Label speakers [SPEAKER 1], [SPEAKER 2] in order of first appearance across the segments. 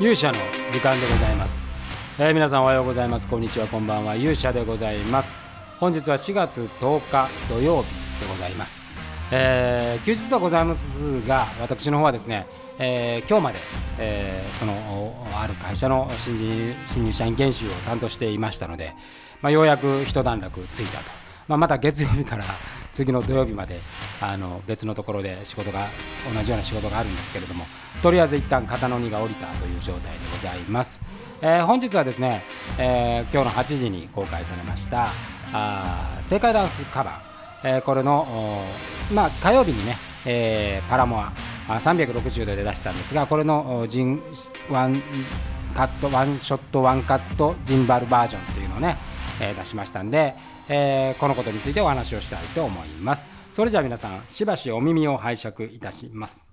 [SPEAKER 1] 勇者の時間でございます、えー、皆さんおはようございます。こんにちは。こんばんは。勇者でございます。本日は4月10日土曜日でございます、えー、休日ではございますが私の方はですね、えー、今日まで、えー、そのある会社の新人新入社員研修を担当していましたので、まあ、ようやく一段落ついたと、まあ、また月曜日から次の土曜日まであの別のところで仕事が同じような仕事があるんですけれどもとりあえず一旦肩の荷が下りたという状態でございます、えー、本日はですね、えー、今日の8時に公開されましたあ正解ダンスカバー、えー、これのまあ火曜日にね、えー、パラモア360度で出したんですがこれのジンワンカットワンショットワンカットジンバルバージョンっていうのをね、えー、出しましたんで、えー、このことについてお話をしたいと思いますそれじゃあ皆さんしばしお耳を拝借いたします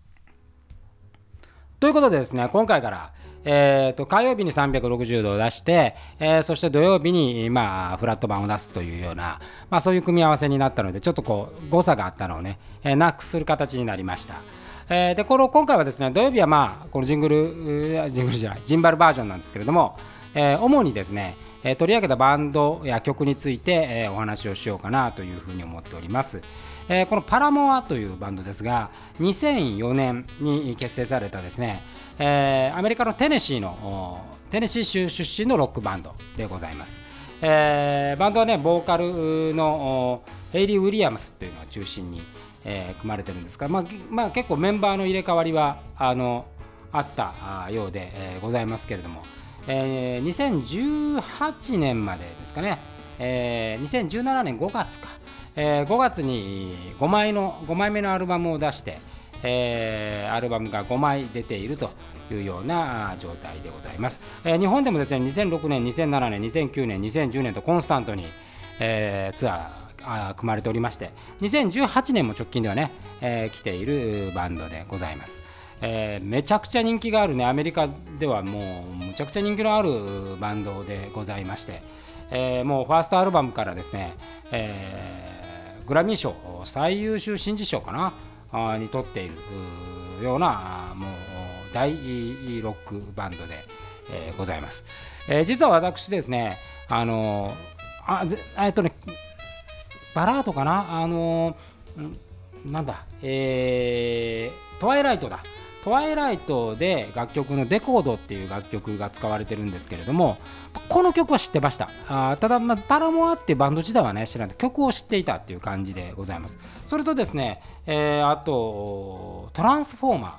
[SPEAKER 1] ということでですね今回からえーと、火曜日に360度を出して、えー、そして土曜日に、まあ、フラット版を出すというような、まあ、そういう組み合わせになったのでちょっとこう誤差があったのをね、えー、なくする形になりました。えー、でこの今回はですね土曜日はまあこのジングルジングルじゃないジンバルバージョンなんですけれども、えー、主にですね、えー、取り上げたバンドや曲について、えー、お話をしようかなというふうに思っております。えー、このパラモアというバンドですが2004年に結成されたですね、えー、アメリカのテネシーのテネシー州出身のロックバンドでございます。えー、バンドはねボーカルのヘイリー・ウィリアムスというのが中心に、えー、組まれてるんですが、まあまあ、結構メンバーの入れ替わりはあのあったようで、えー、ございますけれども、えー、2018年までですかね、えー、2017年5月か、えー、5月に5枚の5枚目のアルバムを出して、えー、アルバムが5枚出ているというような状態でございます、えー、日本でもですね2006年2007年2009年2010年とコンスタントに、えー、ツアー組まれておりまして2018年も直近ではね、えー、来ているバンドでございます。えー、めちゃくちゃ人気があるね。アメリカではもうむちゃくちゃ人気のあるバンドでございまして、えー、もうファーストアルバムからですね、えー、グラミー賞最優秀新人賞かな？にとっているようなもう大ロックバンドで、えー、ございます、えー、実は私ですねあのあえっとねバラードかな？あのなんだ？えー、トワイライトだ。トワイライトで楽曲のデコードっていう楽曲が使われてるんですけれどもこの曲は知ってました。あただ、まあ、パラモアっていうバンド自体はね知らない。曲を知っていたっていう感じでございます。それとですね、えー、あとトランスフォーマー。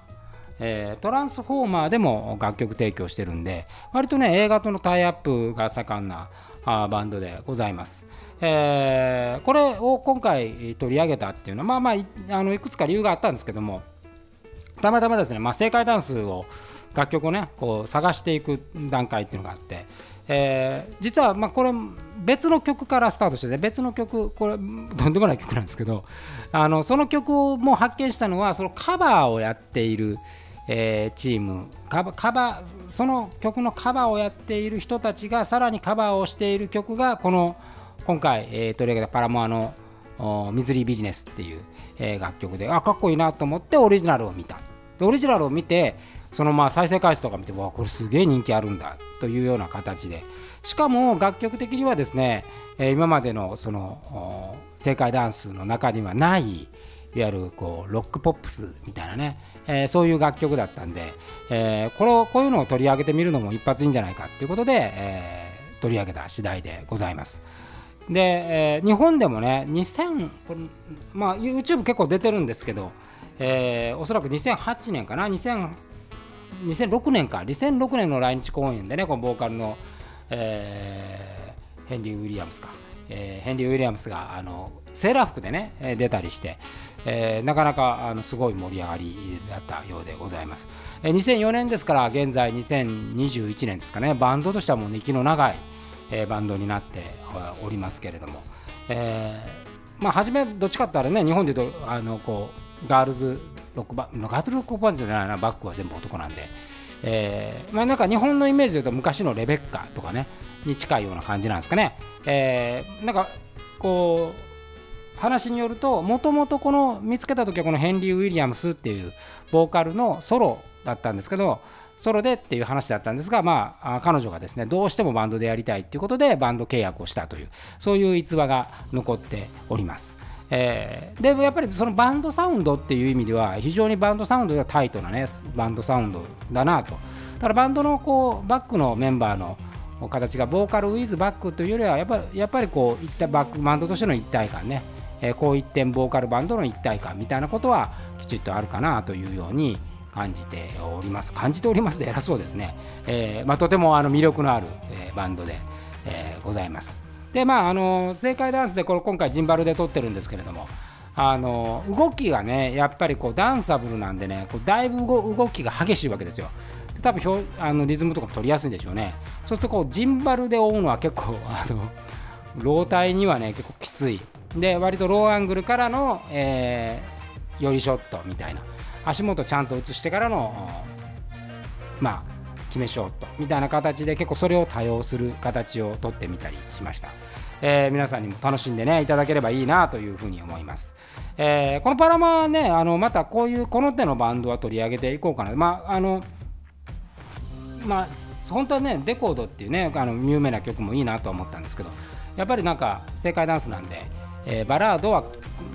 [SPEAKER 1] えー、トランスフォーマーでも楽曲提供してるんで割とね映画とのタイアップが盛んなあバンドでございます、えー、これを今回取り上げたっていうのはまあまああのいくつか理由があったんですけどもたまたまですね、まあ、正解ダンスを楽曲をねこう探していく段階っていうのがあって、えー、実はまこれ別の曲からスタートしてて別の曲これとんでもない曲なんですけどあのその曲をもう発見したのはそのカバーをやっている、えー、チーム。カバカバその曲のカバーをやっている人たちがさらにカバーをしている曲がこの今回、えー、取り上げたパラモアの「ミズリービジネス」っていう、えー、楽曲であかっこいいなと思ってオリジナルを見たでオリジナルを見てそのまあ再生回数とか見てわこれすげえ人気あるんだというような形でしかも楽曲的にはですね、えー、今までのその正解ダンスの中にはないいわゆるこうロックポップスみたいなね、えー、そういう楽曲だったんで、えー、これをこういうのを取り上げてみるのも一発いいんじゃないかっていうことで、えー、取り上げた次第でございます。で、えー、日本でもね2000これ、まあ、YouTube 結構出てるんですけど、えー、おそらく2008年かな2000 2006年か2006年の来日公演でねこのボーカルの、えー、ヘンリー・ウィリアムスか、えー、ヘンリー・ウィリアムスがあのセーラー服でね出たりして、えー、なかなかあのすごい盛り上がりだったようでございます、えー、2004年ですから現在2021年ですかねバンドとしてはもう息の長い、えー、バンドになっておりますけれども、えー、まあ初めどっちかってあれね日本で言うとあのこうガールズロックバガールズロックバンドじゃないなバックは全部男なんで、えー、まあなんか日本のイメージで言うと昔のレベッカとかねに近いような感じなんですかね、えー、なんかこう話によるともともとこの見つけた時はこのヘンリー・ウィリアムスっていうボーカルのソロだったんですけどソロでっていう話だったんですが、まあ、彼女がですねどうしてもバンドでやりたいっていうことでバンド契約をしたというそういう逸話が残っております。えー、でもやっぱりそのバンドサウンドっていう意味では非常にバンドサウンドがタイトなねバンドサウンドだなとただバンドのこうバックのメンバーの形がボーカルウィズバックというよりはやっぱやっぱりこういったバックバンドとしての一体感ね、えー、こう一点ボーカルバンドの一体感みたいなことはきちっとあるかなというように感じております。感じておりますで偉そうですね、えーまあ、とてもあの魅力のある、え、バンドで、え、ございます。でまああの正解ダンスでこれ今回ジンバルで撮ってるんですけれどもあの動きがねやっぱりこうダンサブルなんでねこうだいぶ動きが激しいわけですよ。で多分表あのリズムとかも取りやすいんでしょうね。そうするとこうジンバルで追うのは結構 あのロータイにはね結構きつい。で割とローアングルからの、えー、寄りショットみたいな。足元ちゃんと映してからのまあ決めショットみたいな形で結構それを多用する形をとってみたりしました、えー、皆さんにも楽しんでねいただければいいなというふうに思います、えー、このパラマはねあのまたこういうこの手のバンドは取り上げていこうかな。まああのまあ本当はねデコードっていうねあの有名な曲もいいなと思ったんですけどやっぱりなんか正解ダンスなんで、えー、バラードは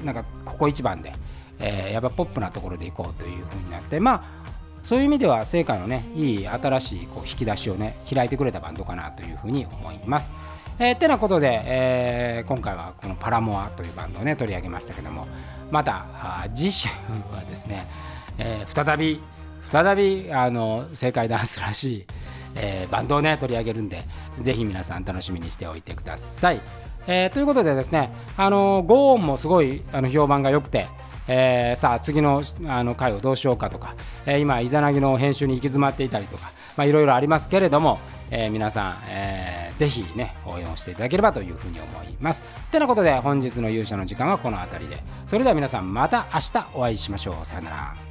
[SPEAKER 1] なんかここ一番でえー、やっぱポップなところでいこうというふうになってまあそういう意味では正解のねいい新しいこう引き出しをね開いてくれたバンドかなというふうに思います。えー、てなことで、えー、今回はこのパラモアというバンドをね取り上げましたけどもまた次週はですね、えー、再び再びあの正解ダンスらしい、えー、バンドをね取り上げるんでぜひ皆さん楽しみにしておいてください。えー、ということでですねあのゴーンもすごいあの評判が良くてえー、さあ次のあの回をどうしようかとか、えー、今イザナギの編集に行き詰まっていたりとかいろいろありますけれども、えー、皆さん、えー、ぜひね応援をしていただければというふうに思います。てなことで本日の勇者の時間はこの辺りでそれでは皆さんまた明日お会いしましょう。さよなら。